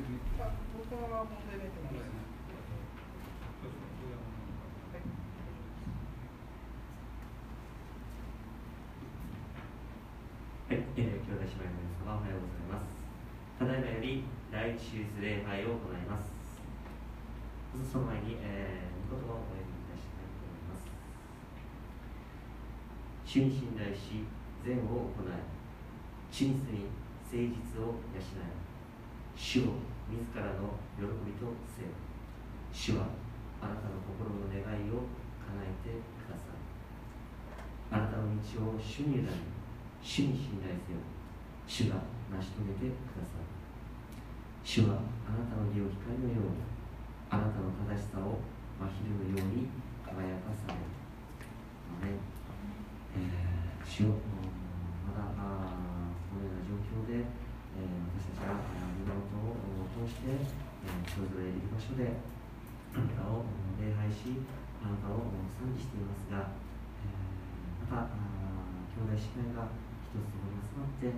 僕は問題ないと思います。はい、えー、兄弟姉妹の皆様おはようございます。ただいまより第一手術礼拝を行います。その前に、えー、御言葉をお読みいたしたいと思います。主に信頼し、善を行い、地に住み、誠実を養い、主を自らの喜びとせよ。主はあなたの心の願いを叶えてください。あなたの道を主に委ね、主に信頼せよ。主が成し遂げてください。主はあなたの義を光のようにあなたの正しさを真昼のように輝かされる。えー、主よ。まだあこのような状況で、私たちが身元を通して、え、それぞれいる場所であなたを礼拝しあなたを賛美していますが、え、また兄弟姉妹が一つに集まって、え、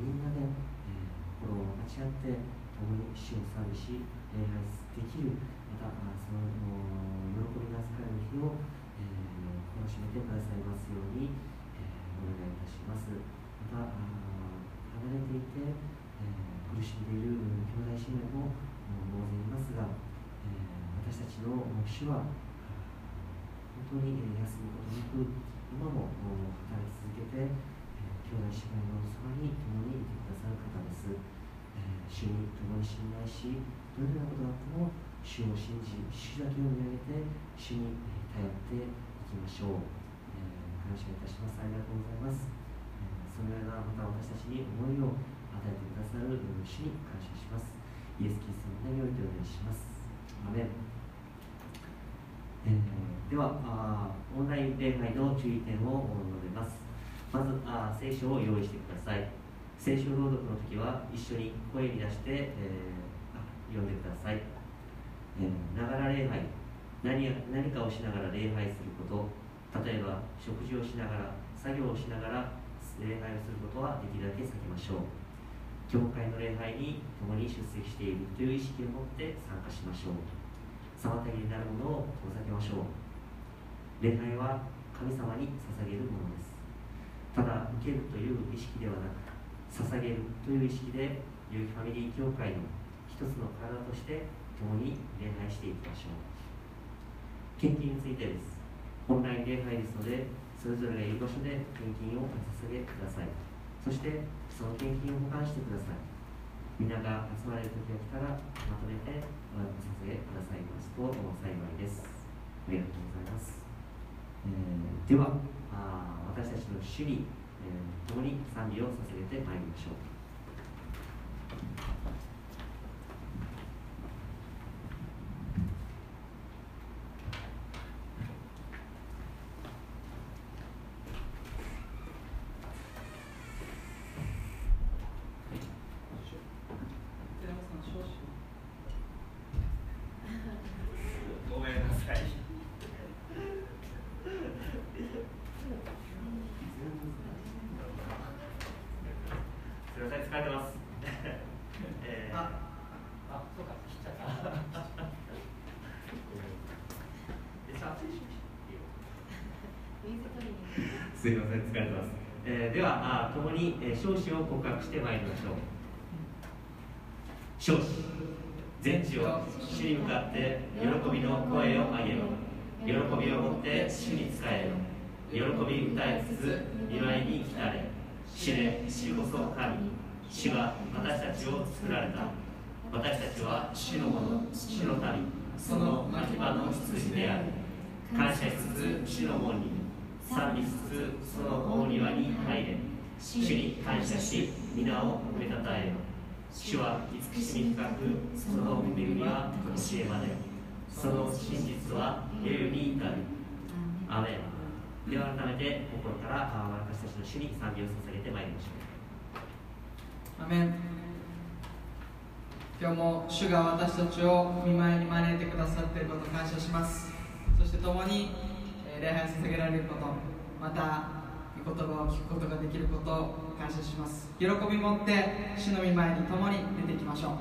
みんなで、え、心を分かち合って共に主を賛美し礼拝できるまたその喜びが預かる日を、楽しめてくださいますように、えー、お願いいたします。また離れていて、えー、苦しんでいる兄弟姉妹も大勢いますが、えー、私たちの主は本当に休むことなく今も働き続けてえ兄弟姉妹のそばに共にいてくださる方です、えー、主に共に信頼しどのようなことがあっても主を信じ主だけを見上げて主に頼っていきましょう、えー、感謝いたします。ありがとうございます、そのようなまた私たちに思いを与えてくださる主に感謝します。イエス・キリストの名においてお願いします。アメン。えー、ではあオンライン礼拝の注意点を述べます。まずあ聖書を用意してください。聖書朗読の時は一緒に声に出して、えー、読んでください。ながら礼拝。何何かをしながら礼拝すること。例えば食事をしながら作業をしながら礼拝をすることはできるだけ避けましょう。教会の礼拝に共に出席しているという意識を持って参加しましょう。妨げになるものを遠ざけましょう。礼拝は神様に捧げるものです。ただ受けるという意識ではなく捧げるという意識で有機ファミリー教会の一つの体として共に礼拝していきましょう。献金についてです。オンライン礼拝ですのでそれぞれがいる場所で献金をお捧げください。そしてその献金を保管してください。皆が集まれる時が来たらまとめてお捧げくださいますと幸いです。ありがとうございます、えー、では。あ私たちの主に、えー、共に賛美を捧げてまいりましょうすいません疲れてます、えー、ではあ共に、えー、少子を告白してまいりましょう。少子全地を主に向かって喜びの声を上げろ。喜びを持って主に仕えろ。喜び歌いつつ見舞いに来たれ。主で主こそ神主は私たちを作られた。私たちは主のもの主の民。その牧場の羊である。感謝しつつ主の門に。賛美しつつその大庭に入れ。主に感謝し皆を褒めたたえよ主は慈しみ深くその恵みは教えまで。その真実は永遠に至る。アメン。では改めて心から私たちの主に賛美を捧げてまいりましょう。アメン。今日も主が私たちを見舞いに招いてくださっていることを感謝します。そして共に礼拝を捧げられることまた言葉を聞くことができることを感謝します。喜び持って主の御前に共に出ていきましょう。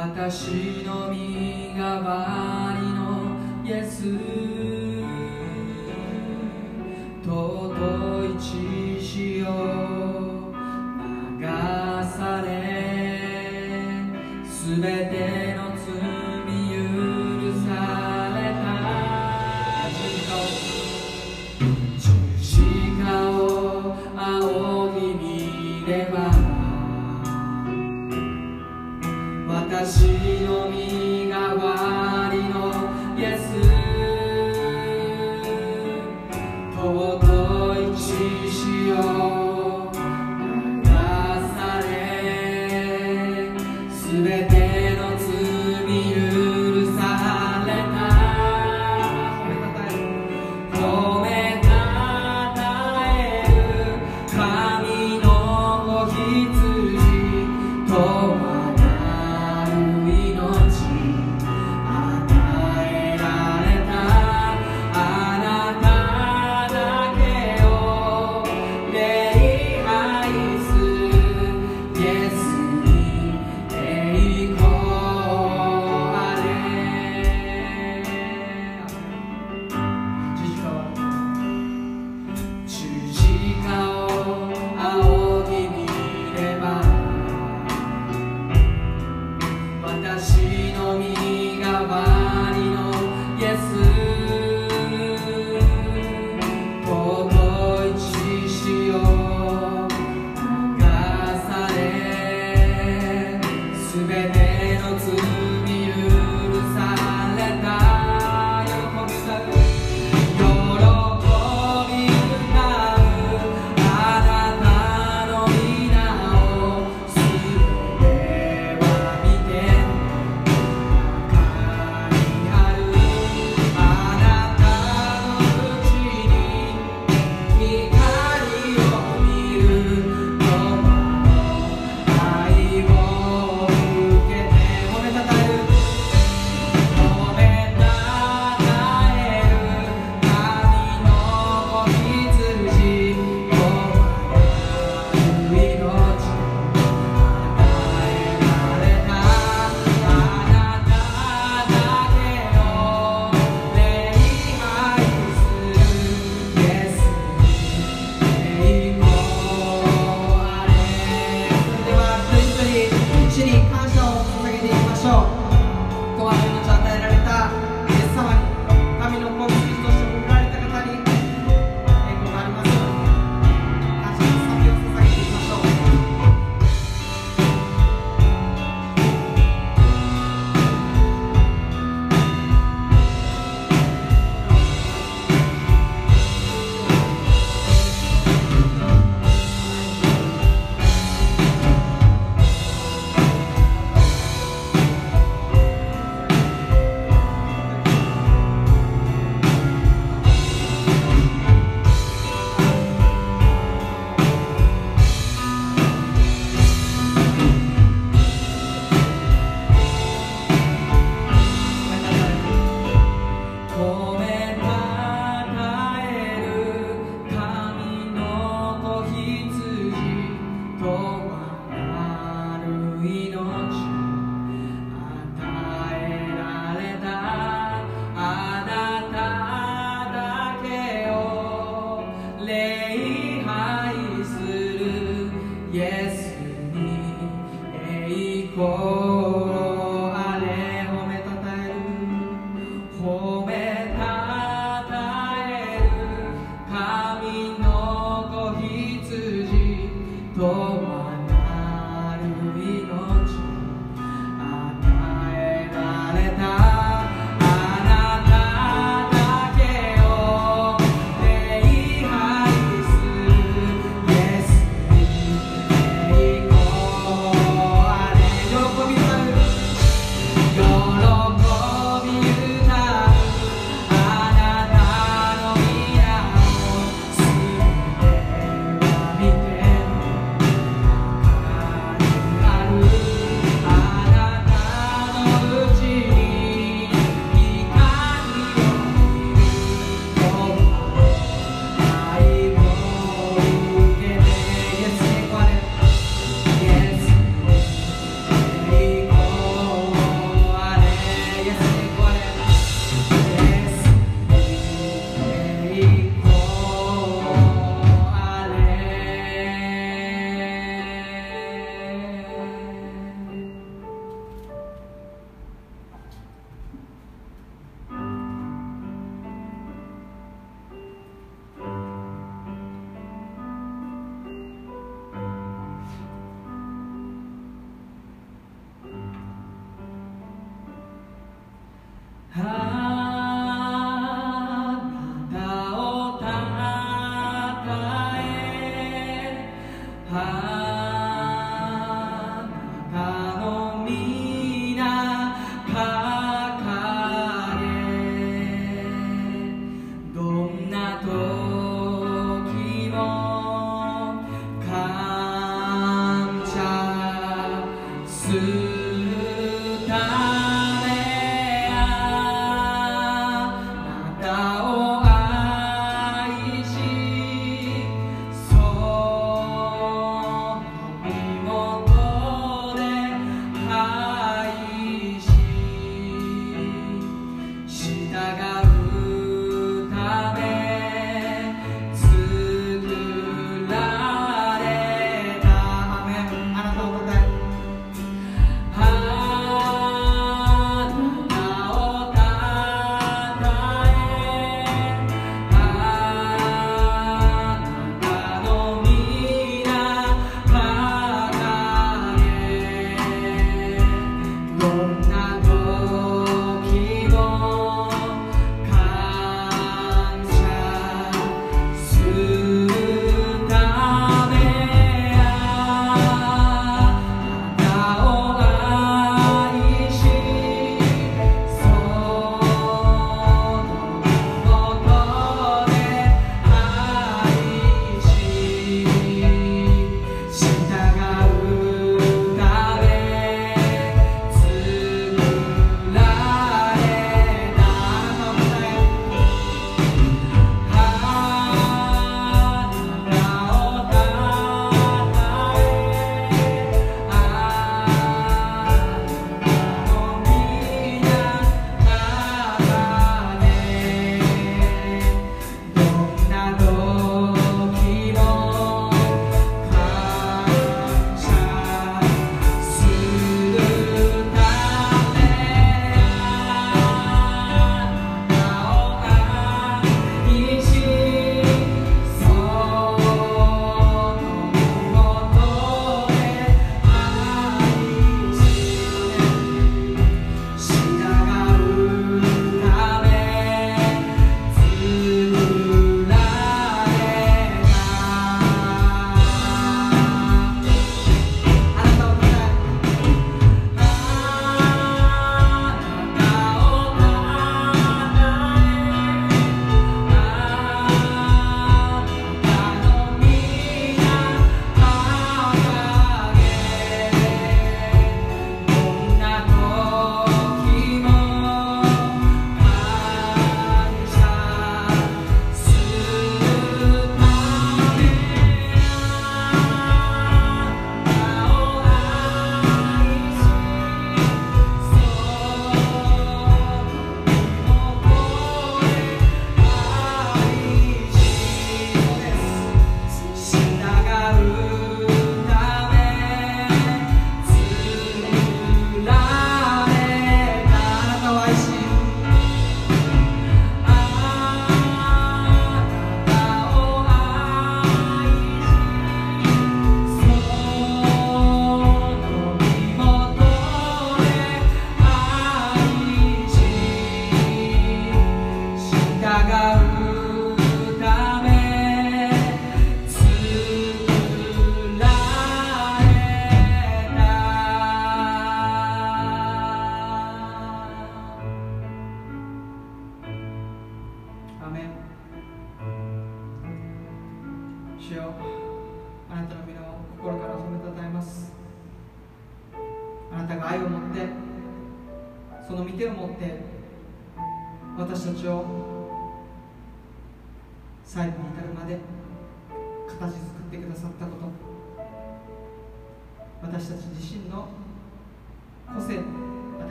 私の身代わりのイエス。尊い血を流されすべて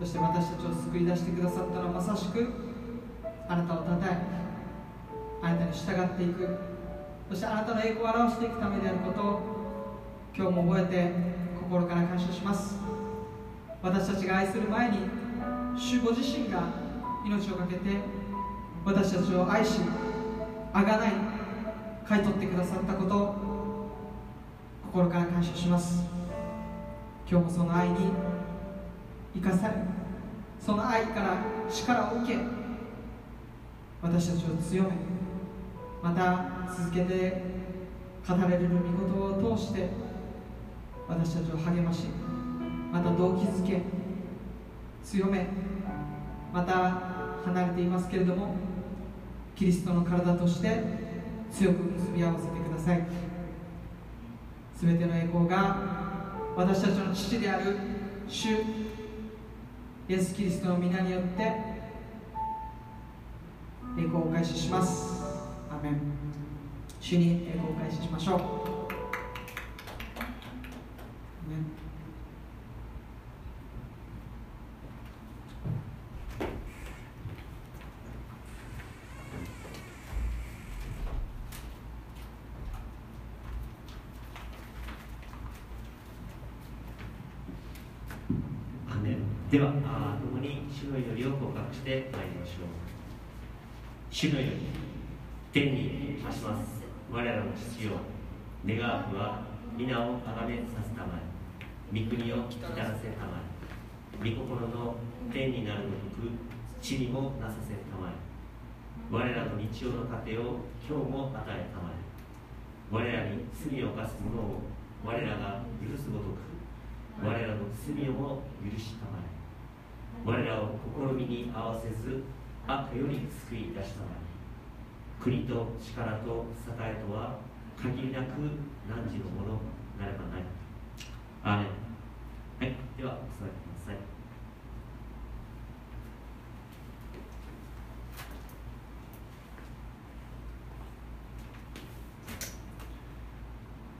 そして私たちを救い出してくださったのはまさしくあなたをたたえあなたに従っていく。そしてあなたの栄光を表していくためであることを今日も覚えて心から感謝します。私たちが愛する前に主ご自身が命を懸けて私たちを愛しあがない買い取ってくださったことを心から感謝します。今日もその愛に生かされその愛から力を受け私たちを強めまた続けて語られる御言葉を通して私たちを励ましまた動機づけ強めまた離れていますけれどもキリストの体として強く結び合わせてください。全ての栄光が私たちの父である主イエス・キリストの皆によって栄光を開始します。アメン。主に栄光を開始しましょう。アーメンアーメンではあー共に主の祈りを告白してまいりましょう。主の祈り天に増します。我らの父よ願わくは皆を崇めさせたまえ。御国を来らせたまえ。御心の天になるごとく地にもなさせたまえ。我らの日曜の糧を今日も与えたまえ。我らに罪を犯す者を我らが許すごとく我らの罪をも許したまえ。我らを試みに合わせず悪より救い出したまえ国と力と栄とは限りなく汝のものなればない。アーメン。はいではお座りください。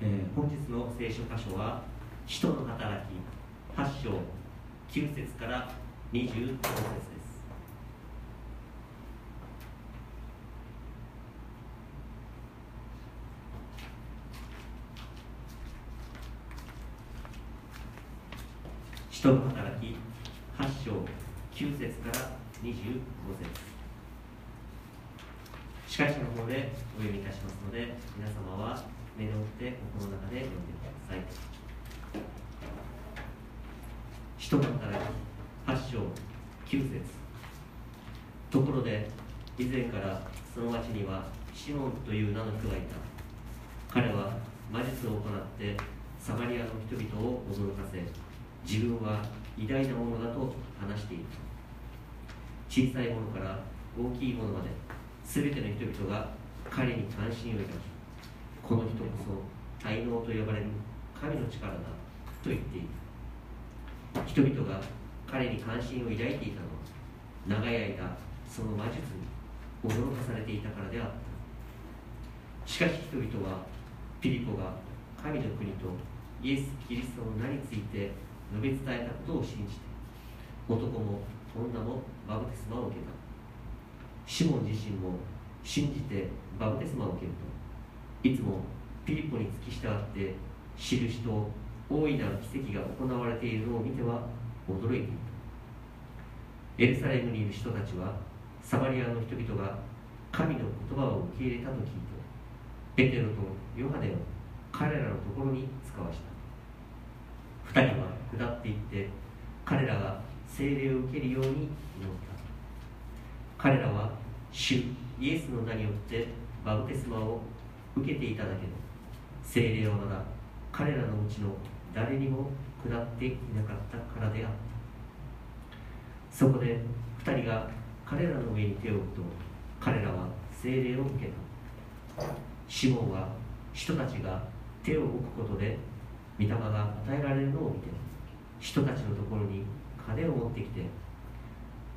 えー本日の聖書箇所は使徒の働き8章9節から25節です。使徒の働き8章9節から25節。司会者の方でお読みいたしますので皆様は目を追って心の中で読んでください使徒の働き8章9節。ところで以前からその町にはシモンという名の人がいた。彼は魔術を行ってサマリアの人々を驚かせ自分は偉大なものだと話している小さいものから大きいものまで全ての人々が彼に関心を抱きこの人こそ才能と呼ばれる神の力だと言っている人々が彼に関心を抱いていたのは長い間その魔術に驚かされていたからであった。しかし人々はピリポが神の国とイエス・キリストの名について述べ伝えたことを信じて男も女もバプテスマを受けた。シモン自身も信じてバプテスマを受けると。いつもピリポに付き従って印と大いなる奇跡が行われているのを見ては驚いていたエルサレムにいる人たちはサマリアの人々が神の言葉を受け入れたと聞いてペテロとヨハネを彼らのところに使わした。二人は下っていって彼らが聖霊を受けるように祈った。彼らは主イエスの名によってバプテスマを受けていただけど聖霊はまだ彼らのうちの誰にも下っていなかったからであった。そこで二人が彼らの上に手を置くと彼らは聖霊を受けたシモンは人たちが手を置くことで御霊が与えられるのを見て人たちのところに金を持ってきて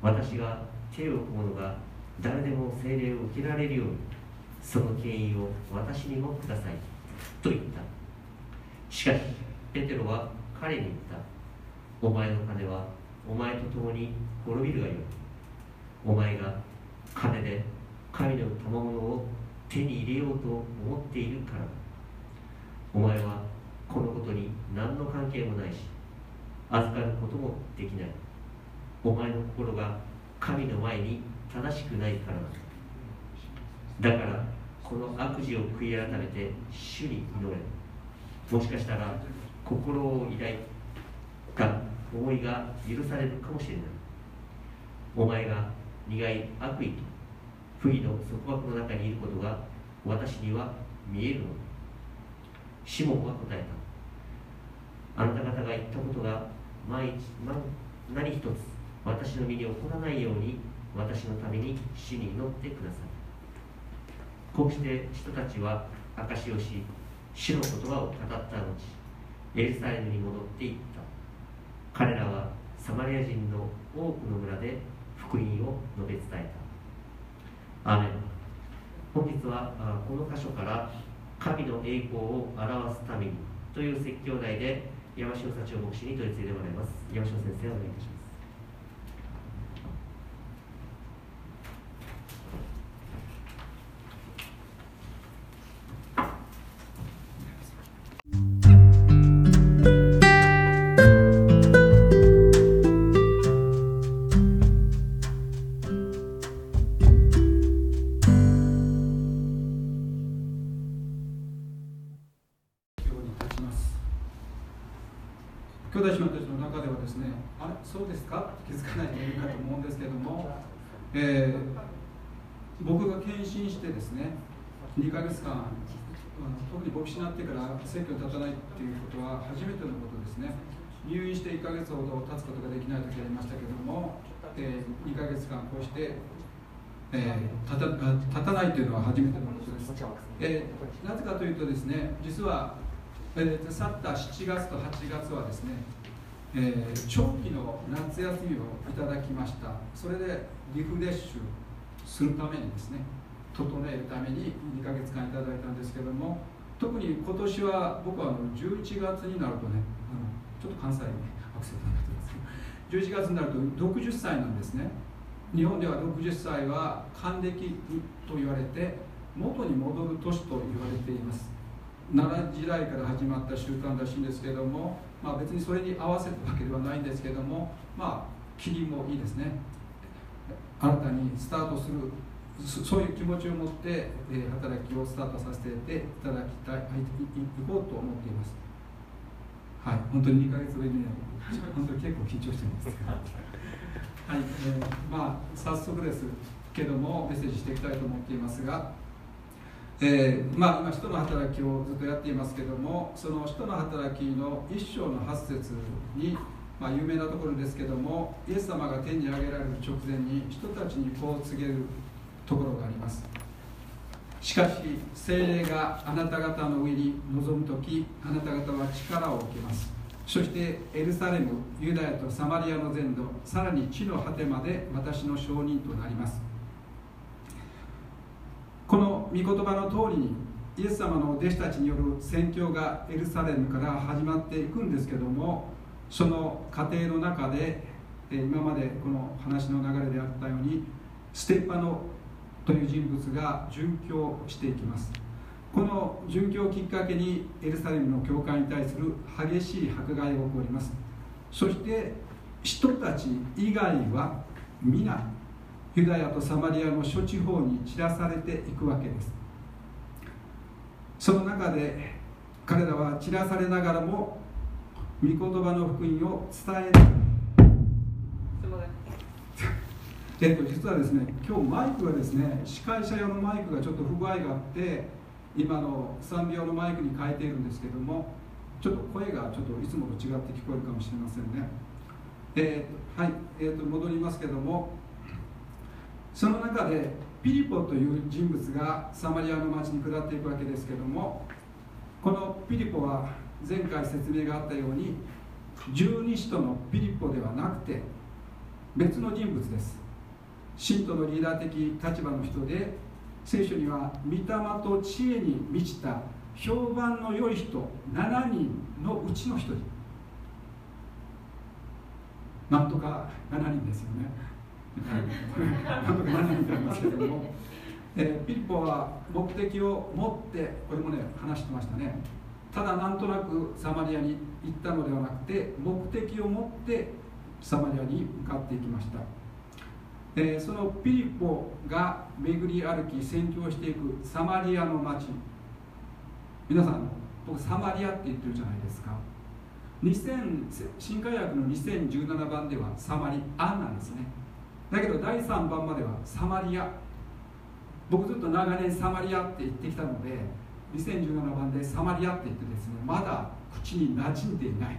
私が手を置く者が誰でも聖霊を受けられるようにその権威を私にもくださいと言った。しかしペテロは彼に言った。お前の金はお前と共に滅びるがよい。お前が金で神の賜物を手に入れようと思っているから。だお前はこのことに何の関係もないし預かることもできない。お前の心が神の前に正しくないから。だだからこの悪事を悔い改めて主に祈れ。もしかしたら心を抱いた思いが許されるかもしれない。お前が苦い悪意と不義の束縛の中にいることが私には見える。のだシモンは答えた。あなた方が言ったことが毎日何一つ私の身に起こらないように私のために死に祈ってくださいこうして人たちは証しをし主の言葉を語った後エルサレムに戻っていった。彼らはサマリア人の多くの村で福音を述べ伝えた。アーメン。本日はこの箇所から神の栄光を表すためにという説教題で山城幸男牧師に取り次いでもらいます。山城先生お願いいたします。進してですね2ヶ月間特に牧師になってから選挙に立たないっていうことは初めてのことですね。入院して1ヶ月ほど経つことができない時ありましたけども、えー、2ヶ月間こうして、えー、立た立たないというのは初めてのことです、えー、なぜかというとですね実は、えー、去った7月と8月はですね、えー、長期の夏休みをいただきました。それでリフレッシュするためにですね整えるために2ヶ月間いただいたんですけども特に今年は僕はあの11月になるとねあのちょっと関西にねアクセントになってます。けど11月になると60歳なんですね。日本では60歳は還暦と言われて元に戻る年と言われています。奈良時代から始まった習慣らしいんですけども、まあ、別にそれに合わせたわけではないんですけどもまあ霧もいいですね。新たにスタートするそういう気持ちを持って、え働きをスタートさせていただきたいいこうと思っています。はい本当に2か月ぶりに本当に結構緊張してます。はい、えー、まあ早速ですけどもメッセージしていきたいと思っていますがえー、まあ、今、人の働きをずっとやっていますけども、その人の働きの一章の8節に、まあ、有名なところですけども、イエス様が天に上げられる直前に、人たちにこう告げるところがあります。しかし精霊があなた方の上に臨む時あなた方は力を受けます。そしてエルサレムユダヤとサマリアの全土さらに地の果てまで私の証人となります。この御言葉の通りにイエス様の弟子たちによる宣教がエルサレムから始まっていくんですけどもその過程の中で今までこの話の流れであったようにステッパのという人物が殉教していきます。この殉教をきっかけにエルサレムの教会に対する激しい迫害が起こります。そして人たち以外は皆ユダヤとサマリアの諸地方に散らされていくわけです。その中で彼らは散らされながらも御言葉の福音を伝えるえっと、実はですね今日マイクがですね司会者用のマイクがちょっと不具合があって今の3秒のマイクに変えているんですけどもちょっと声がちょっといつもと違って聞こえるかもしれませんね。えー、はい、えー、と戻りますけどもその中でピリポという人物がサマリアの町に下っていくわけですけどもこのピリポは前回説明があったように十二使徒のピリポではなくて別の人物です。信徒のリーダー的立場の人で聖書には御霊と知恵に満ちた評判の良い人7人のうちの1人。なんとか7人ですよね。なんとか7人なんですけれども、え、ピリポは目的を持ってこれもね話してましたね。ただなんとなくサマリアに行ったのではなくて目的を持ってサマリアに向かっていきました。え、そのピリポが巡り歩き宣教していくサマリアの町皆さん僕サマリアって言ってるじゃないですか。2000新海訳の2017番ではサマリアなんですね。だけど第3番まではサマリア。僕ずっと長年サマリアって言ってきたので2017番でサマリアって言ってですねまだ口に馴染んでいない。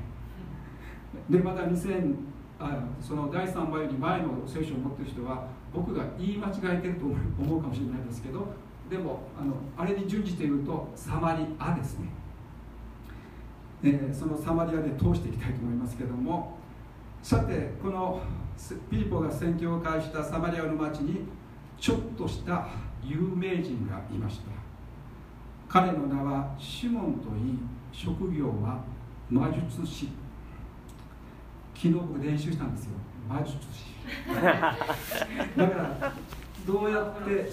でまた2000あその第3番より前の聖書を持ってる人は僕が言い間違えてると思うかもしれないですけどでもあのあれに準じて言うとサマリアですね、えーそのサマリアで通していきたいと思いますけどもさてこのピリポが宣教を開したサマリアの町にちょっとした有名人がいました。彼の名はシモンといい職業は魔術師。昨日僕練習したんですよ。魔術師だからどうやって、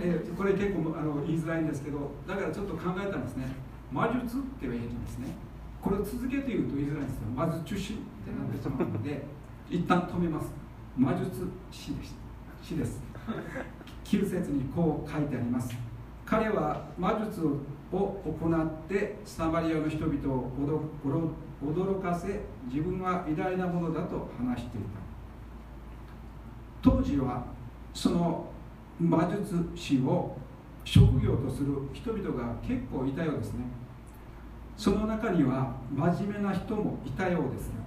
えこれ結構あの言いづらいんですけどだからちょっと考えたんですね。魔術って言えるんですね。これを続けて言うと言いづらいんですよ。魔術師ってなってしまうので一旦止めます。魔術師です。師です。9節にこう書いてあります。彼は魔術を行ってサマリアの人々を驚驚かせ自分は偉大なものだと話していた。当時はその魔術師を職業とする人々が結構いたようですね。その中には真面目な人もいたようですが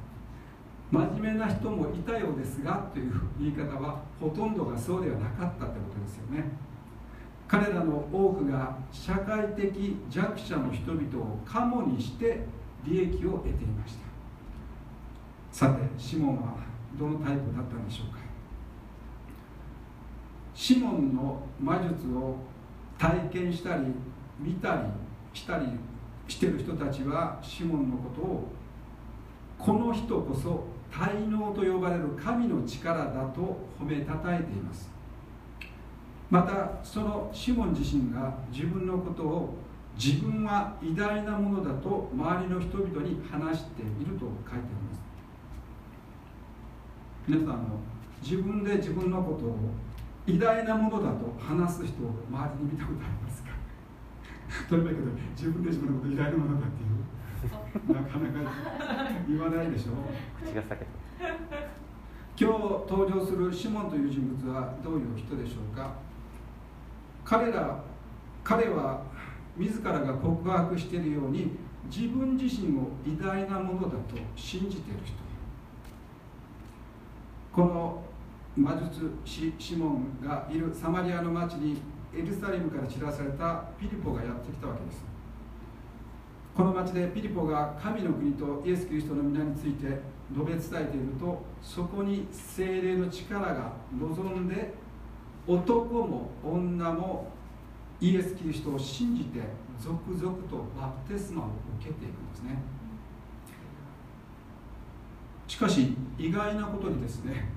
真面目な人もいたようですがという言い方はほとんどがそうではなかったってことですよね。彼らの多くが社会的弱者の人々をカモにして利益を得ていました。さてシモンはどのタイプだったんでしょうか。シモンの魔術を体験したり見たりしたりしてる人たちはシモンのことをこの人こそ滞納と呼ばれる神の力だと褒めたたえています。またそのシモン自身が自分のことを自分は偉大なものだと周りの人々に話していると書いてあります。皆さんあの自分で自分のことを偉大なものだと話す人を周りに見たことありますか？とにかく自分で自分のこと偉大なものだっていうなかなか言わないでしょ口が裂けた。今日登場するシモンという人物はどういう人でしょうか？彼ら彼は自らが告白しているように自分自身を偉大なものだと信じている人。この魔術師シモンがいるサマリアの町にエルサレムから散らされたピリポがやってきたわけです。この町でピリポが神の国とイエス・キリストの皆について述べ伝えているとそこに精霊の力が望んで男も女もイエス・キリストを信じて続々とバプテスマを受けていくんですね。しかし意外なことにですね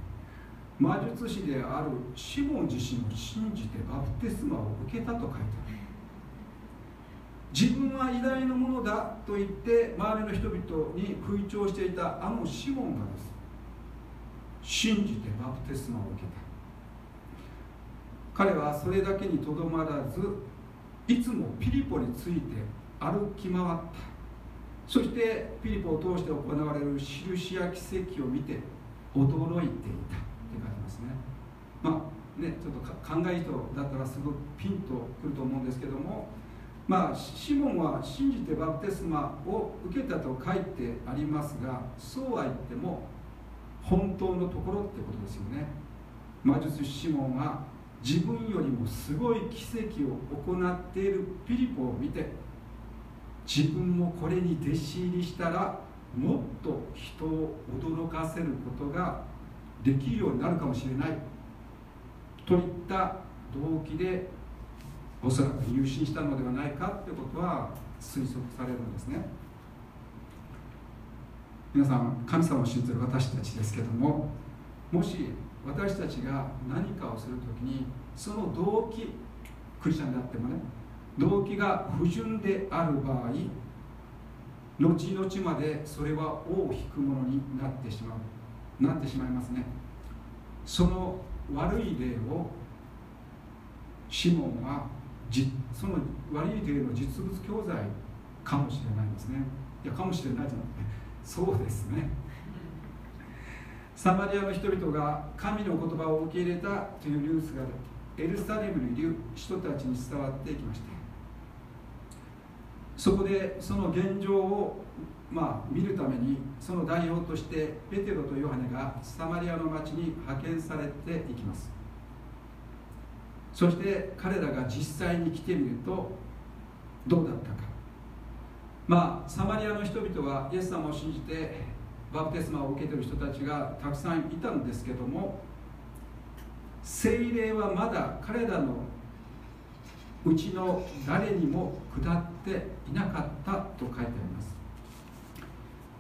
魔術師であるシモン自身を信じてバプテスマを受けたと書いてある。自分は偉大なものだと言って周りの人々に吹聴していたあのシモンがです信じてバプテスマを受けた。彼はそれだけにとどまらずいつもピリポについて歩き回った。そしてピリポを通して行われる印や奇跡を見て驚いていた。って書いてますね。まあねちょっと考え人だったらすごくピンとくると思うんですけどもまあシモンは信じてバプテスマを受けたと書いてありますがそうは言っても本当のところってことですよね。魔術師シモンは自分よりもすごい奇跡を行っているピリポを見て自分もこれに弟子入りしたらもっと人を驚かせることができるようになるかもしれない。といった動機でおそらく入信したのではないかということは推測されるんですね。皆さん神様を信じる私たちですけどももし私たちが何かをするときにその動機クリスチャンであってもね動機が不純である場合後々までそれは尾を引くものになってしまうなってしまいますね。その悪い例をシモンはじその悪い例の実物教材かもしれないですね。いやかもしれないじゃなくてそうですね。サマリアの人々が神の言葉を受け入れたというニュースがエルサレムにいる人たちに伝わってきました。そこでその現状をまあ、見るためにその代表としてペテロとヨハネがサマリアの町に派遣されていきます。そして彼らが実際に来てみるとどうだったか。まあサマリアの人々はイエス様を信じてバプテスマを受けている人たちがたくさんいたんですけども聖霊はまだ彼らのうちの誰にも下っていなかったと書いてあります。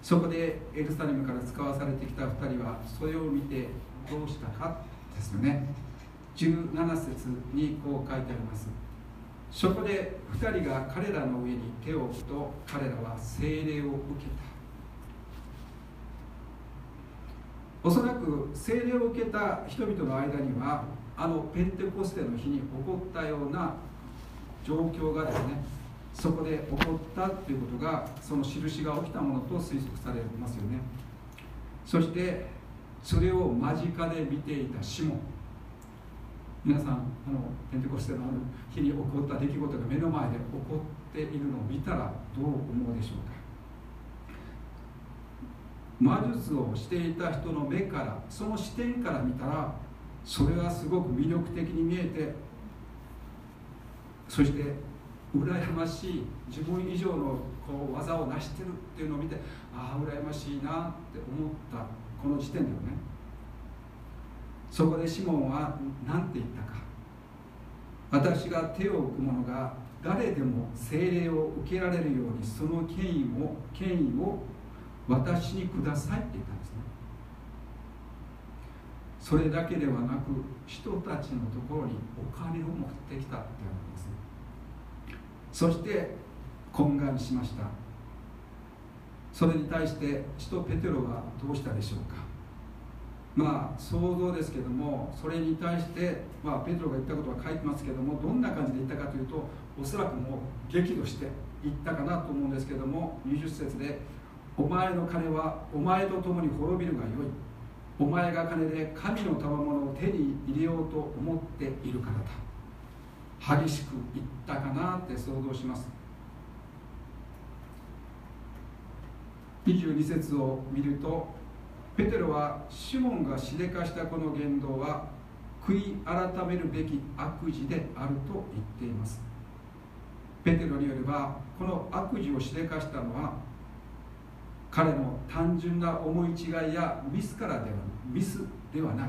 そこでエルサレムから使わされてきた2人はそれを見てどうしたかですよね。17節にこう書いてあります。そこで2人が彼らの上に手を置くと彼らは精霊を受けた。おそらく精霊を受けた人々の間にはあのペンテコステの日に起こったような状況がですねそこで起こったということがその印が起きたものと推測されますよね。そしてそれを間近で見ていたシモン皆さんあのペンテコステのある日に起こった出来事が目の前で起こっているのを見たらどう思うでしょうか。魔術をしていた人の目からその視点から見たらそれはすごく魅力的に見えてそして羨ましい自分以上のこう技を成してるっていうのを見てああ羨ましいなって思ったこの時点ではね。そこでシモンは何て言ったか。私が手を置く者が誰でも精霊を受けられるようにその権威を権威を私にくださいって言ったんですね。それだけではなく人たちのところにお金を持ってきたって言うんですね。そして懇願しました。それに対して使徒ペテロはどうしたでしょうか。まあ想像ですけどもそれに対して、まあ、ペテロが言ったことは書いてますけどもどんな感じで言ったかというとおそらくもう激怒して言ったかなと思うんですけども20節で「お前の金はお前と共に滅びるがよい」お前が金で神の賜物を手に入れようと思っているからだ。激しく言ったかなって想像します。22節を見るとペテロはシモンがしでかしたこの言動は悔い改めるべき悪事であると言っています。ペテロによればこの悪事をしでかしたのは彼の単純な思い違いやミスからではミスではない。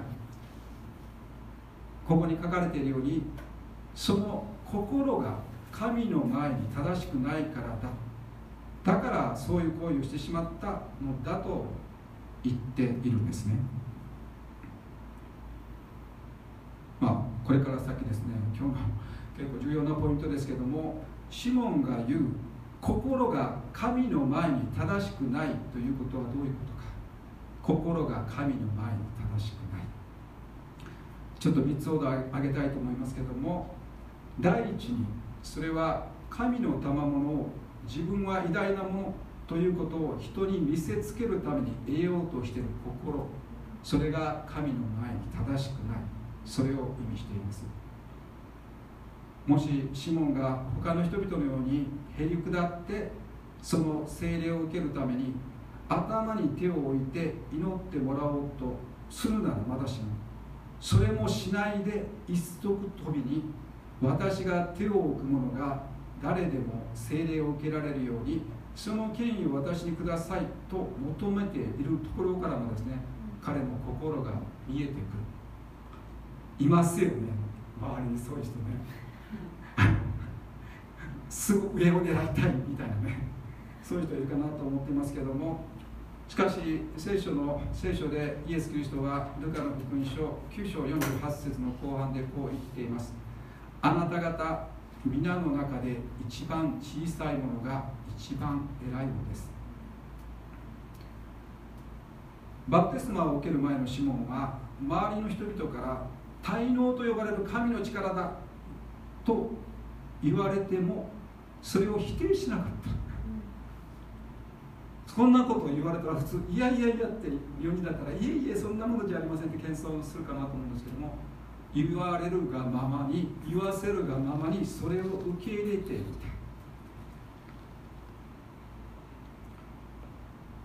ここに書かれているようにその心が神の前に正しくないからだ。だからそういう行為をしてしまったのだと言っているんですね。まあこれから先ですね。今日の結構重要なポイントですけどもシモンが言う心が神の前に正しくないということはどういうことか。心が神の前に正しくない。ちょっと3つほど挙げたいと思いますけども第一にそれは神の賜物を自分は偉大なものということを人に見せつけるために得ようとしている心。それが神の前に正しくない。それを意味しています。もしシモンが他の人々のようにへり下ってその精霊を受けるために頭に手を置いて祈ってもらおうとするならまだしもそれもしないで一足飛びに私が手を置く者が誰でも精霊を受けられるようにその権威を私にくださいと求めているところからもですね彼の心が見えてくる。いますよね。周りにそういう人ね。すぐ上を狙いたいみたいなね。そういう人いるかなと思ってますけども。しかし聖書の聖書でイエス・キリストはルカの福音書9章48節の後半でこう言っています。あなた方皆の中で一番小さいものが一番偉いのです。バプテスマを受ける前のシモンは周りの人々から滞納と呼ばれる神の力だと言われてもそれを否定しなかった。そんなことを言われたら普通いやいやいやって世にだったらいえいえそんなものじゃありませんって謙遜するかなと思うんですけども言われるがままに言わせるがままにそれを受け入れていた。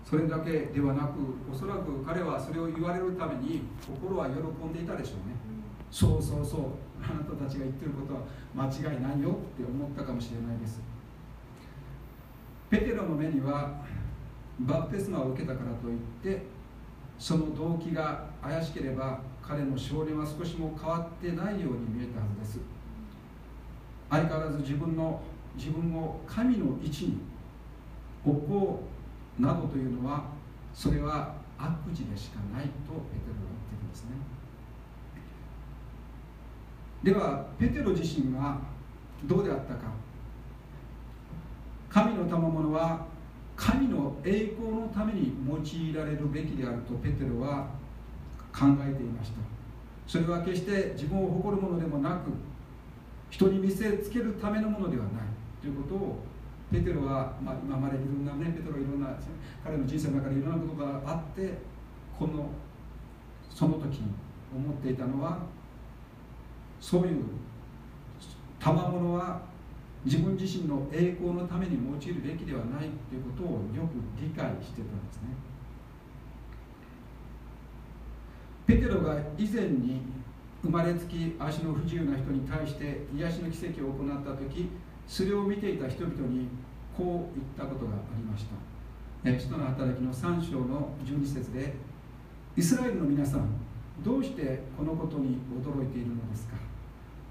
それだけではなくおそらく彼はそれを言われるために心は喜んでいたでしょうね。そうそうそう。あなたたちが言ってることは間違いないよって思ったかもしれないです。ペテロの目にはバプテスマを受けたからといってその動機が怪しければ彼の少年は少しも変わってないように見えたはずです。相変わらず自分の自分を神の位置に置こうなどというのはそれは悪事でしかないとペテロは言ってるんですね。ではペテロ自身がどうであったか。神の賜物は神の栄光のために用いられるべきであるとペテロは考えていました。それは決して自分を誇るものでもなく人に見せつけるためのものではない。ということをペテロは、まあ、今までいろんなねペテロいろんな彼の人生の中でいろんなことがあってこのその時に思っていたのはそういう賜物は自分自身の栄光のために用いるべきではないということをよく理解してたんですね。ペテロが以前に生まれつき足の不自由な人に対して癒しの奇跡を行った時それを見ていた人々にこう言ったことがありました。使徒の働きの3章の12節でイスラエルの皆さんどうしてこのことに驚いているのですか？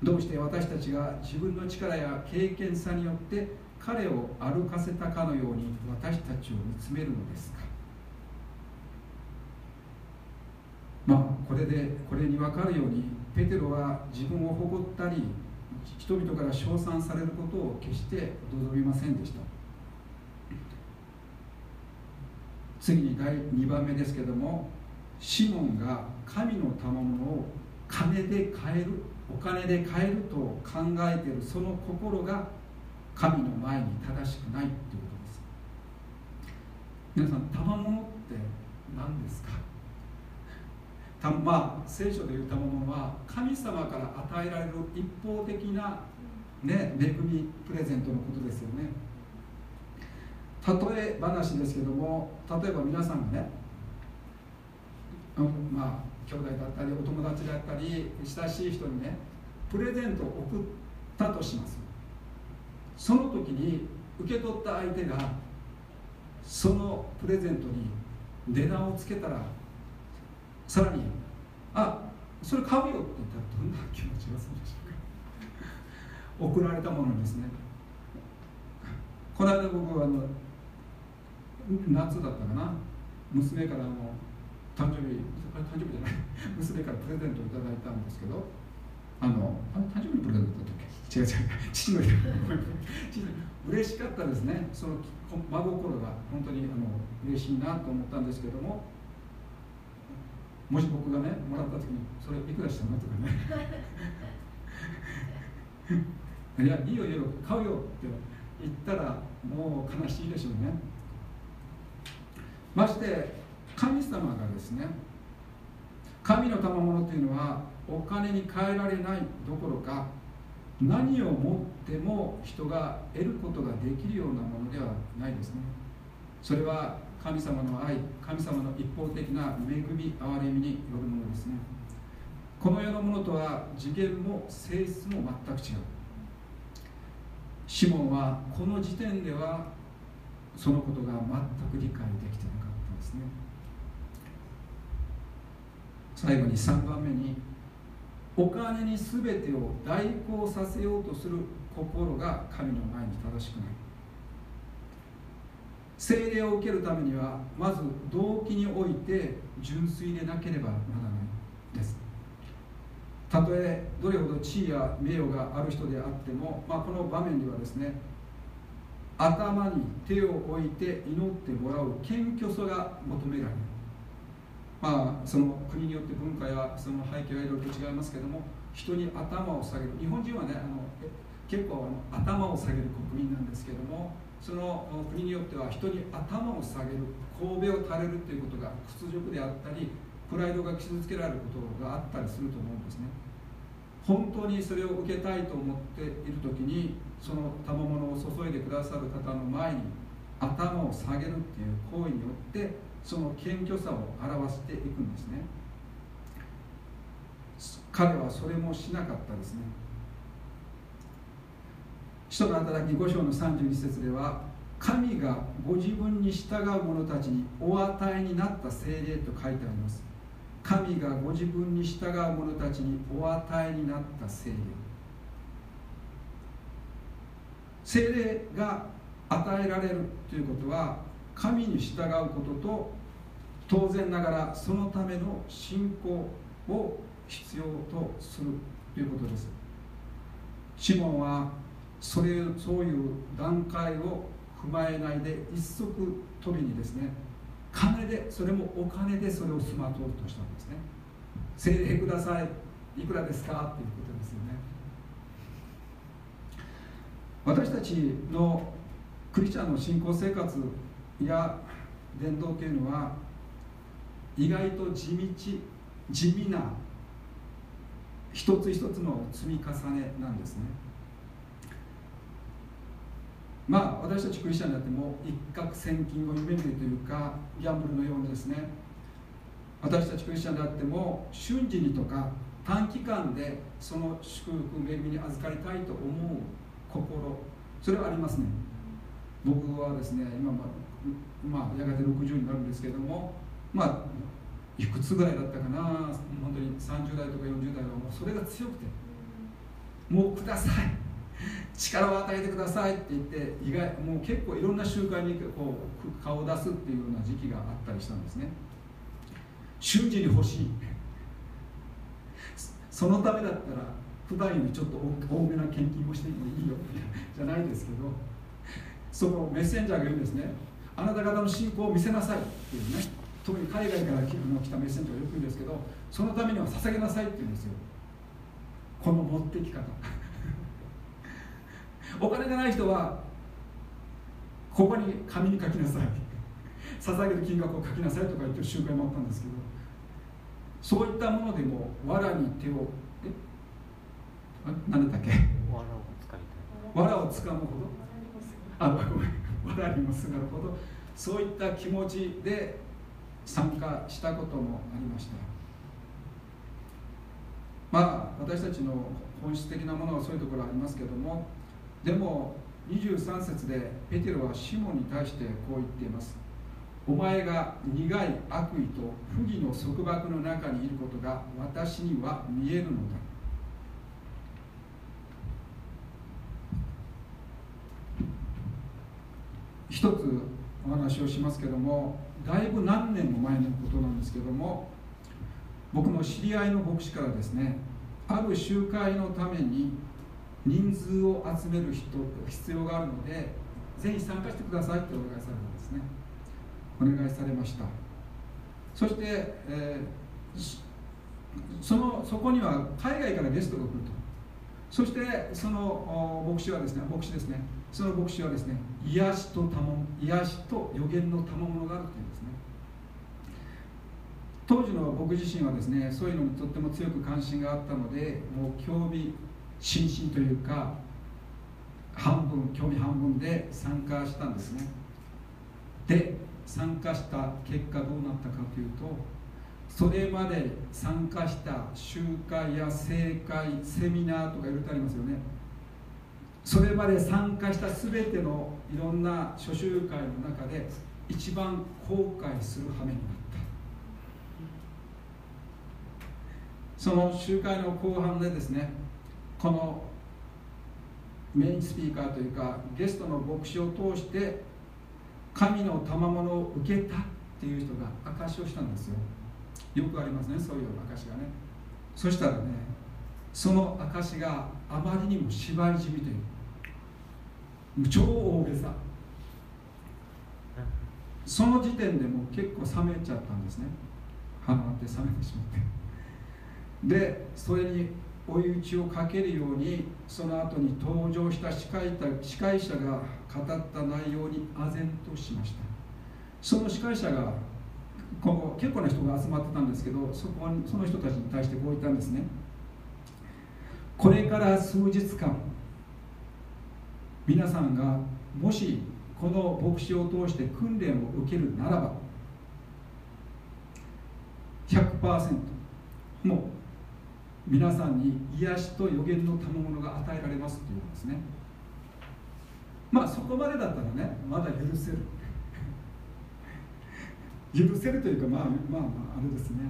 どうして私たちが自分の力や経験さによって彼を歩かせたかのように私たちを見つめるのですか？まあこれでこれに分かるようにペテロは自分を誇ったり人々から称賛されることを決して望みませんでした。次に第2番目ですけどもシモンが神の賜物を金で買えるお金で買えると考えているその心が神の前に正しくないということです。皆さん賜物って何ですか？たまあ聖書でいう賜物は神様から与えられる一方的な、ね、恵みプレゼントのことですよね。例え話ですけども例えば皆さんがねまあ兄弟だったりお友達だったり親しい人にねプレゼントを送ったとします。その時に受け取った相手がそのプレゼントに値段をつけたらさらに「あそれ買うよ」って言ったらどんな気持ちがするでしょうか。送られたものですね。この間僕あの夏だったかな。娘からあの誕生日誕生日じゃない 娘からプレゼントをいただいたんですけどあのあ誕生日プレゼントだったっけ？違う違う父の日嬉しかったですね。その真心が本当にあの嬉しいなと思ったんですけどももし僕がねもらった時にそれいくらしたの？とかね。いやいいよいいよ買うよって言ったらもう悲しいでしょうね。まして神様がですね神の賜物っていうのはお金に換えられないどころか何をもっても人が得ることができるようなものではないですね。それは神様の愛神様の一方的な恵み憐れみによるものですね。この世のものとは次元も性質も全く違う。シモンはこの時点ではそのことが全く理解できてなかったんですね最後に3番目にお金に全てを代行させようとする心が神の前に正しくない。聖霊を受けるためにはまず動機において純粋でなければならないです。たとえどれほど地位や名誉がある人であっても、まあ、この場面ではですね頭に手を置いて祈ってもらう謙虚さが求められる。まあその国によって文化やその背景はいろいろと違いますけども人に頭を下げる。日本人はねあの結構あの頭を下げる国民なんですけどもその国によっては人に頭を下げる神戸を垂れるということが屈辱であったりプライドが傷つけられることがあったりすると思うんですね。本当にそれを受けたいと思っている時にその賜物を注いでくださる方の前に頭を下げるっていう行為によってその謙虚さを表していくんですね。彼はそれもしなかったですね。使徒の働き5章の32節では神がご自分に従う者たちにお与えになった精霊と書いてあります。神がご自分に従う者たちにお与えになった精霊。精霊が与えられるということは神に従うことと当然ながらそのための信仰を必要とするということです。シモンはそれそういう段階を踏まえないで一足飛びにですね金でそれもお金でそれを済まとうとしたんですね精霊くださいいくらですか？っていうことですよね。私たちのクリスチャンの信仰生活や伝道というのは意外と地道地味な一つ一つの積み重ねなんですね。まあ私たちクリスチャンになっても一攫千金を夢見るというかギャンブルのようにですね。私たちクリスチャンであっても瞬時にとか短期間でその祝福恵みに預かりたいと思う心それはありますね。僕はですね今ままあやがて60になるんですけれどもまあいくつぐらいだったかな本当に30代とか40代はもうそれが強くてもうください力を与えてくださいって言って意外もう結構いろんな集会にこう顔を出すっていうような時期があったりしたんですね。瞬時に欲しい。そのためだったら普段よりちょっと多めな献金をしてもいいよじゃないですけどそのメッセンジャーが言うんですね。あなた方の信仰を見せなさいっていうね特に海外から来たメッセンジャーがよく言うんですけどそのためには捧げなさいって言うんですよ。この持ってき方。お金がない人はここに紙に書きなさい。捧げる金額を書きなさいとか言ってる習慣もあったんですけどそういったものでも藁に手をえ？何だったっけ？藁をつかむほど？あごめん藁にもすがるほどそういった気持ちで参加したこともありました。まあ私たちの本質的なものはそういうところありますけどもでも23節でペテロはシモンに対してこう言っています。お前が苦い悪意と不義の束縛の中にいることが私には見えるのだ。一つお話をしますけどもだいぶ何年も前のことなんですけども僕の知り合いの牧師からですねある集会のために人数を集める人必要があるのでぜひ参加してくださいってお願いされたんですね。お願いされました。そして、えー、そのそこには海外からゲストが来ると。そしてその牧師はですね牧師ですね。その牧師はですね癒しとたも癒しと予言の賜物があるというんですね。当時の僕自身はですねそういうのにとっても強く関心があったのでもう興味心身というか半分興味半分で参加したんですね。で参加した結果どうなったかというとそれまで参加した集会や正会セミナーとかいろいろありますよね。それまで参加した全てのいろんな諸集会の中で一番後悔する羽目になった。その集会の後半でですねこのメインスピーカーというかゲストの牧師を通して神の賜物を受けたっていう人が証しをしたんですよ。よくありますねそういう証がね。そしたらねその証があまりにも芝居じみという超大げさ。その時点でもう結構冷めちゃったんですね。鼻って冷めてしまって。でそれに追い打ちをかけるようにその後に登場した司会司会者が語った内容に唖然としました。その司会者がここ結構な人が集まってたんですけどそこその人たちに対してこう言ったんですね。これから数日間皆さんがもしこの牧師を通して訓練を受けるならば100%もう皆さんに癒しと予言の賜物が与えられますっていうんですね。まあそこまでだったらねまだ許せる。許せるというかまあまあまああれですね。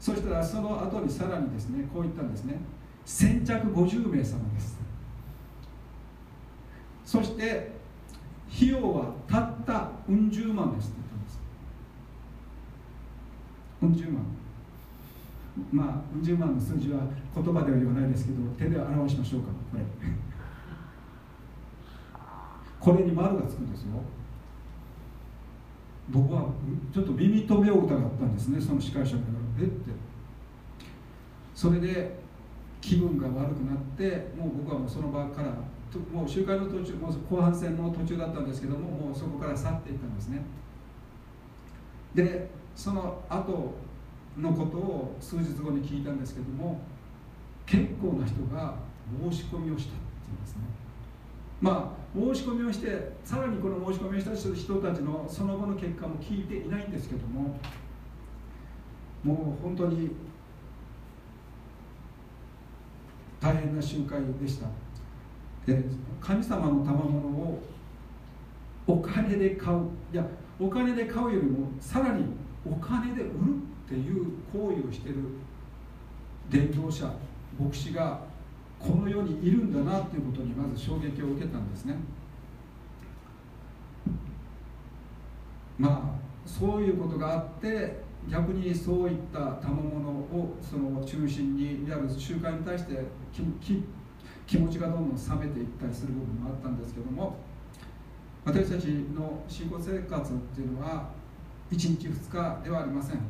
そしたらその後にさらにですねこう言ったんですね。先着50名様です。そして費用はたったうん十万ですって言ったんです。うん十万。まあうん十万の数字は言葉では言わないですけど手で表しましょうかこれ。これに丸がつくんですよ。僕はちょっと耳と目を疑ったんですねその司会者から。え？って。それで気分が悪くなってもう僕はもうその場からもう集会の途中もう後半戦の途中だったんですけどももうそこから去っていったんですね。でその後のことを数日後に聞いたんですけども結構な人が申し込みをしたっていうんですね。まあ申し込みをしてさらにこの申し込みをした人たちのその後の結果も聞いていないんですけどももう本当に大変な集会でした。で神様の賜物をお金で買ういやお金で買うよりもさらにお金で売るっていう行為をしてる伝道者牧師がこの世にいるんだなということにまず衝撃を受けたんですね。まあそういうことがあって逆にそういった賜物をその中心にいわゆる集会に対して気持ちがどんどん冷めていったりする部分もあったんですけども私たちの信仰生活っていうのは1日2日ではありません。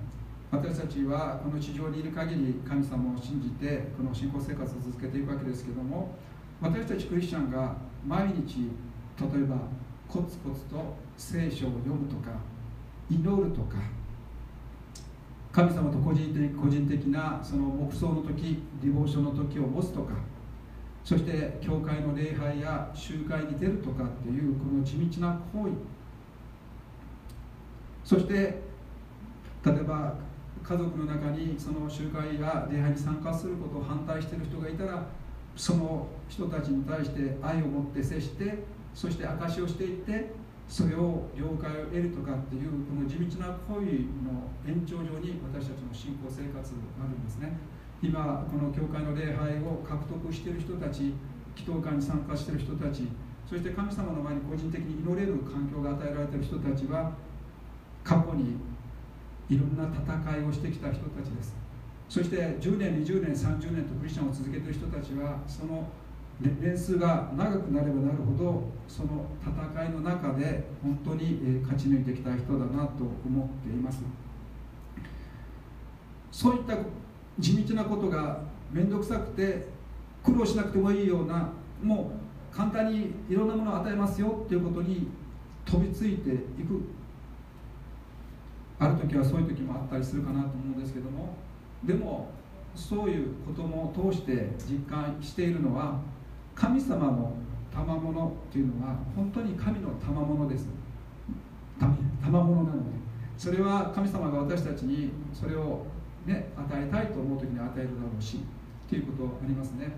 私たちはこの地上にいる限り神様を信じてこの信仰生活を続けていくわけですけども私たちクリスチャンが毎日例えばコツコツと聖書を読むとか祈るとか神様と個人的個人的なその黙想の時ディボーションの時を持つとかそして教会の礼拝や集会に出るとかっていうこの地道な行為。そして例えば家族の中にその集会や礼拝に参加することを反対している人がいたらその人たちに対して愛を持って接してそして証しをしていってそれを了解を得るとかっていうこの地道な行為の延長上に私たちの信仰生活があるんですね。今この教会の礼拝を獲得している人たち祈祷会に参加している人たちそして神様の前に個人的に祈れる環境が与えられている人たちは過去にいろんな戦いをしてきた人たちです。そして10年20年30年とクリスチャンを続けている人たちはその年数が長くなればなるほどその戦いの中で本当に勝ち抜いてきた人だなと思っています。そういった地道なことが面倒くさくて苦労しなくてもいいようなもう簡単にいろんなものを与えますよっていうことに飛びついていく。ある時はそういう時もあったりするかなと思うんですけども。でもそういうことも通して実感しているのは神様の賜物っていうのは本当に神の賜物です。賜物なので。それは神様が私たちにそれを、ね、与えたいと思う時に与えるだろうしっていうことありますね。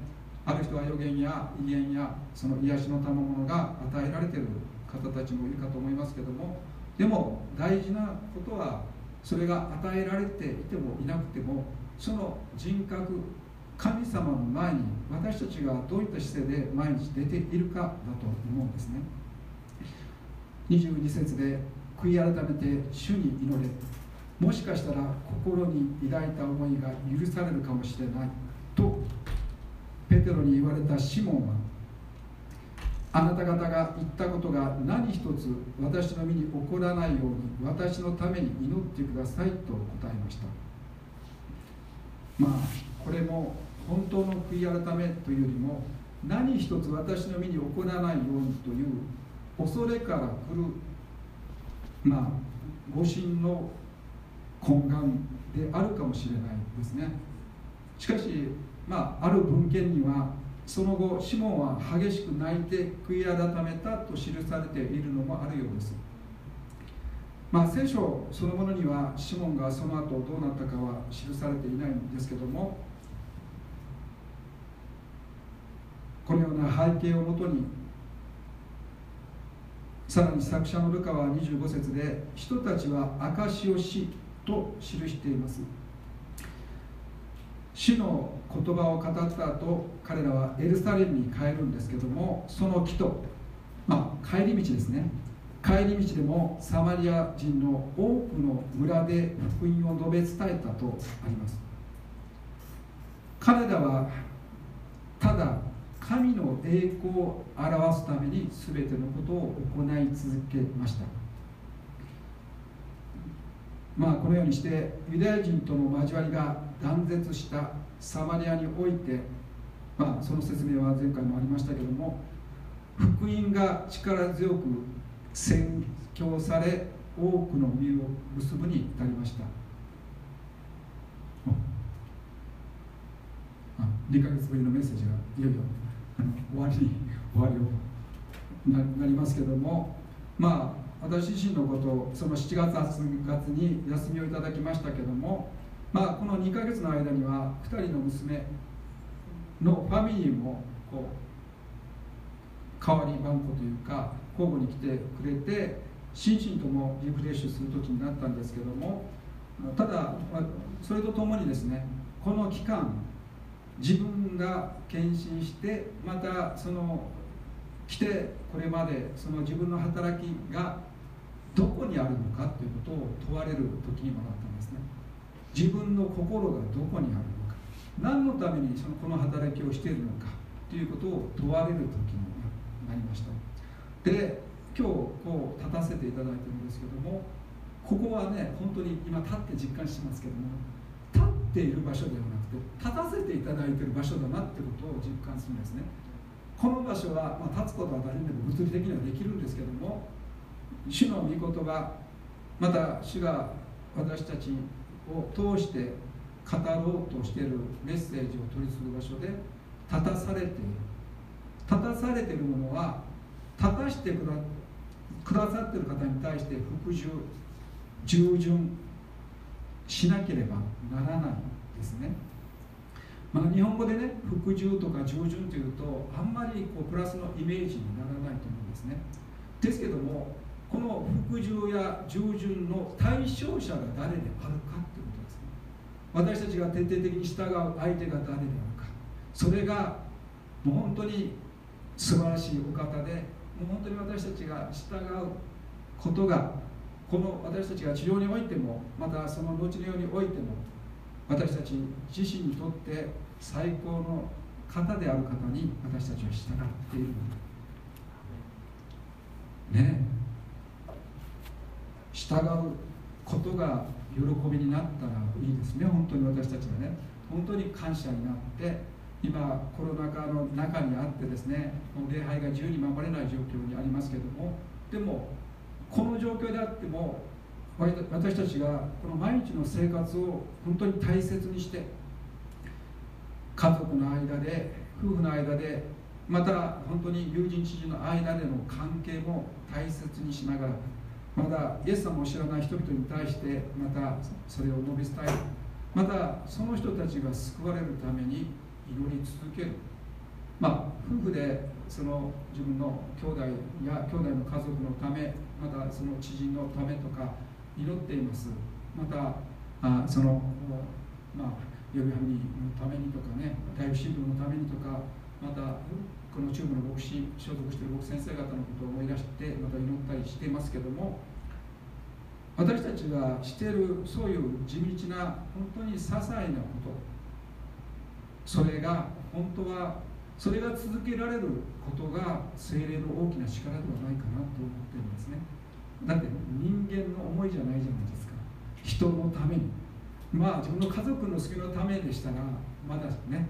ある人は予言や威厳やその癒しの賜物が与えられている方たちもいるかと思いますけどもでも大事なことはそれが与えられていてもいなくてもその人格神様の前に私たちがどういった姿勢で毎日出ているかだと思うんですね。22節で悔い改めて主に祈れ。もしかしたら心に抱いた思いが許されるかもしれない。とペテロに言われたシモンはあなた方が言ったことが何一つ私の身に起こらないように私のために祈ってくださいと答えました。まあこれも本当の悔い改めというよりも何一つ私の身に起こらないようにという恐れから来るまあ誤信の根幹であるかもしれないですね。しかしまあある文献にはその後シモンは激しく泣いて悔い改めたと記されているのもあるようです。まあ聖書そのものにはシモンがその後どうなったかは記されていないんですけどもこのような背景をもとにさらに作者のルカは25節で人たちは証しをしと記しています。主の言葉を語った後彼らはエルサレムに帰るんですけどもその木と、まあ、帰り道ですね。帰り道でもサマリア人の多くの村で福音を述べ伝えたとあります。彼らはただ神の栄光を表すために全てのことを行い続けました。まあこのようにしてユダヤ人との交わりが断絶したサマリアにおいて、まあ、その説明は前回もありましたけれども福音が力強く宣教され多くの実を結ぶに至りました。2ヶ月ぶりのメッセージがいよいよ終わりに終わりをなりますけどもまあ私自身のことをその7月8月に休みをいただきましたけどもまあこの2ヶ月の間には2人の娘のファミリーもこう代わり番号というか交互に来てくれて心身ともリフレッシュする時になったんですけどもただそれとともにですねこの期間自分が献身してまたその来てこれまでその自分の働きがどこにあるのかということを問われる時にもなったんですね。自分の心がどこにあるのか。何のためにそのこの働きをしているのかということを問われる時にもなりました。で今日こう立たせていただいてるんですけどもここはね本当に今立って実感してますけども立っている場所ではなくて立たせていただいてる場所だなってことを実感するんですね。この場所は、まあ、立つことは誰にでも物理的にはできるんですけども主の御言葉また主が私たちを通して語ろうとしているメッセージを取り次ぐ場所で立たされている立たされているものは立たしてくだくださっている方に対して服従従順しなければならないんですね。まあ、日本語でね服従とか従順というとあんまりこうプラスのイメージにならないと思うんですね。ですけどもこの服従や従順の対象者が誰であるかということですね。私たちが徹底的に従う相手が誰であるか。それがもう本当に素晴らしいお方でもう本当に私たちが従うことがこの私たちが治療においてもまたその後のようにおいても私たち自身にとって最高の方である方に私たちは従っているね。従うことが喜びになったらいいですね。本当に私たちはね。本当に感謝になって今コロナ禍の中にあってですね礼拝が自由に守れない状況にありますけどもでもこの状況であっても私たちがこの毎日の生活を本当に大切にして家族の間で夫婦の間でまた本当に友人知人の間での関係も大切にしながらまたイエス様を知らない人々に対してまたそれを述べ伝える。またその人たちが救われるために祈り続ける。まあ夫婦でその自分の兄弟や兄弟の家族のためまたその知人のためとか祈っています。またあそのまあ予備班のためにとかね大夫新聞のためにとかまたこの中部の牧師所属している牧師先生方のことを思い出してまた祈ったりしていますけども私たちがしているそういう地道な本当に些細なことそれが本当はそれが続けられることが精霊の大きな力ではないかなと思ってるんですね。だって人間の思いじゃないじゃないですか。人のために。まあ自分の家族の救いのためでしたらまだね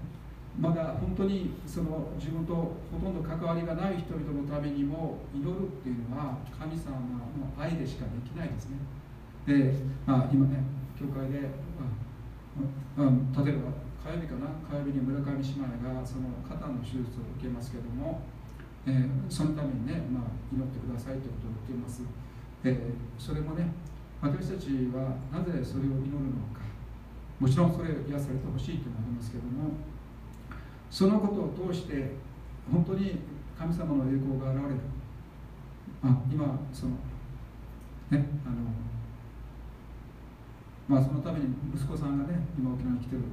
まだ本当にその自分とほとんど関わりがない人々のためにも祈るっていうのは神様の愛でしかできないですね。で、まあ、今ね、教会で、ああ例えば火曜日かな、火曜日に村上姉妹がその肩の手術を受けますけども、えー、そのためにね、まあ、祈ってくださいということを言っています。え、それもね、私たちはなぜそれを祈るのか、もちろんそれを癒されてほしいというのもありますけども、そのことを通して本当に神様の栄光が現れるあ今そのねあのまあそのために息子さんがね今沖縄に来てる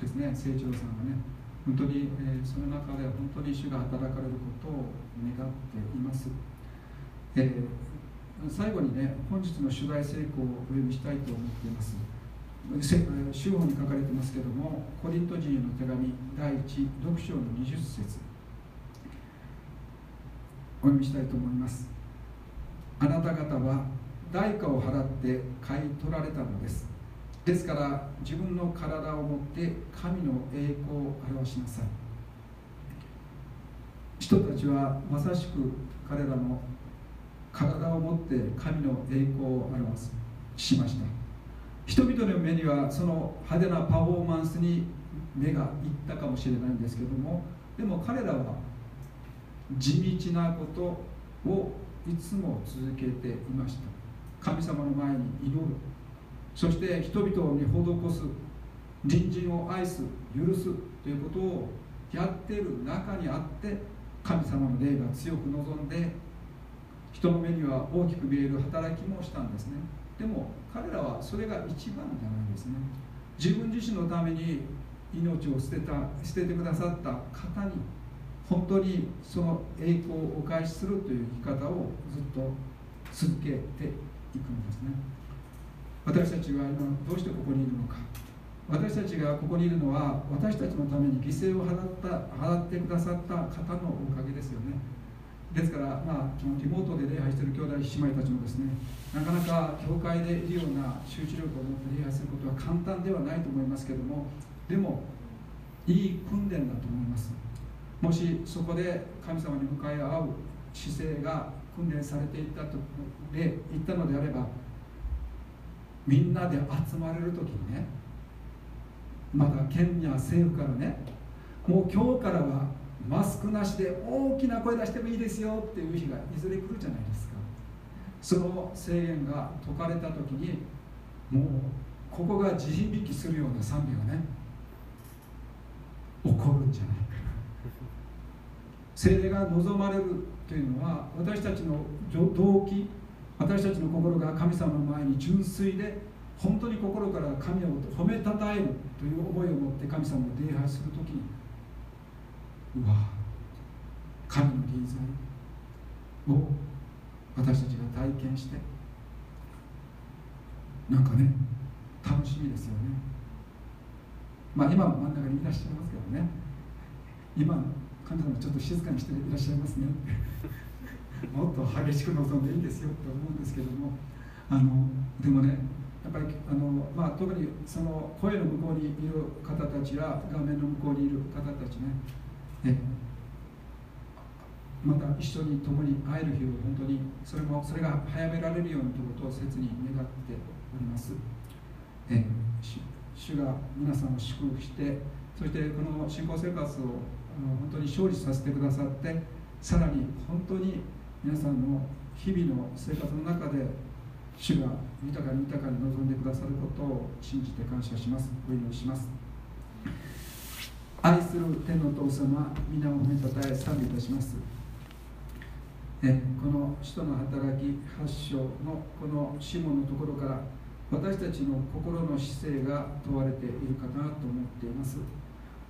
ですね清張さんがね本当に、えー、その中で本当に主が働かれることを願っています、えー、最後にね本日の取材成功をお読みしたいと思っています。主語に書かれてますけどもコリント人への手紙第1読章の20節。お読みしたいと思います。あなた方は代価を払って買い取られたのです。ですから自分の体を持って神の栄光を表しなさい。人たちはまさしく彼らの体を持って神の栄光を表すしました。人々の目にはその派手なパフォーマンスに目がいったかもしれないんですけどもでも彼らは地道なことをいつも続けていました。神様の前に祈る。そして人々に施す隣人を愛す許すということをやっている中にあって神様の霊が強く望んで人の目には大きく見える働きもしたんですね。でも彼らはそれが一番じゃないですね。自分自身のために命を捨てた捨ててくださった方に本当にその栄光をお返しするという生き方をずっと続けていくんですね。私たちは今どうしてここにいるのか。私たちがここにいるのは私たちのために犠牲を払った払ってくださった方のおかげですよね。ですから、まあ、リモートで礼拝している兄弟姉妹たちもですねなかなか教会でいるような集中力を持って礼拝することは簡単ではないと思いますけどもでもいい訓練だと思います。もしそこで神様に向かい合う姿勢が訓練されていたとで言ったのであればみんなで集まれる時にねまだ県や政府からねもう今日からはマスクなしで大きな声出してもいいですよっていう日がいずれ来るじゃないですか。その制限が解かれた時にもうここが地響きするような賛美がね起こるんじゃないか精霊が望まれるというのは私たちの動機私たちの心が神様の前に純粋で本当に心から神を褒めたたえるという思いを持って神様を礼拝する時にうわ神の臨在を私たちが体験してなんかね楽しみですよね。まあ今は真ん中にいらっしゃいますけどね。今神様ちょっと静かにしていらっしゃいますね。もっと激しく望んでいいですよって思うんですけども。あのでもねやっぱりあの、まあ、特にその声の向こうにいる方たちや画面の向こうにいる方たちね。えまた一緒に共に会える日を本当にそれもそれが早められるようにということを切に願っております。え主が皆さんを祝福してそしてこの信仰生活を本当に勝利させてくださってさらに本当に皆さんの日々の生活の中で主が豊かに豊かに望んでくださることを信じて感謝します。お祈りします愛する天のお父様皆を褒めたたえ賛美いたします。えこの使徒の働き発祥のこの下のところから私たちの心の姿勢が問われているかなと思っています。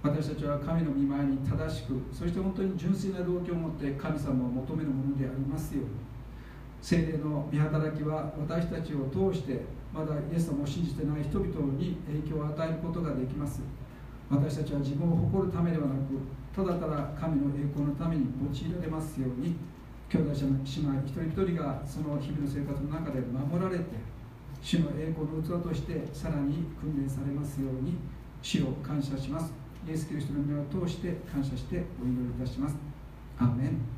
私たちは神の御前に正しくそして本当に純粋な動機を持って神様を求めるものでありますように。聖霊の御働きは私たちを通してまだイエス様を信じてない人々に影響を与えることができます。私たちは自分を誇るためではなくただただ神の栄光のために用いられますように兄弟姉妹一人一人がその日々の生活の中で守られて主の栄光の器としてさらに訓練されますように主を感謝します。イエス・キリストの名を通して感謝してお祈りいたします。アーメン。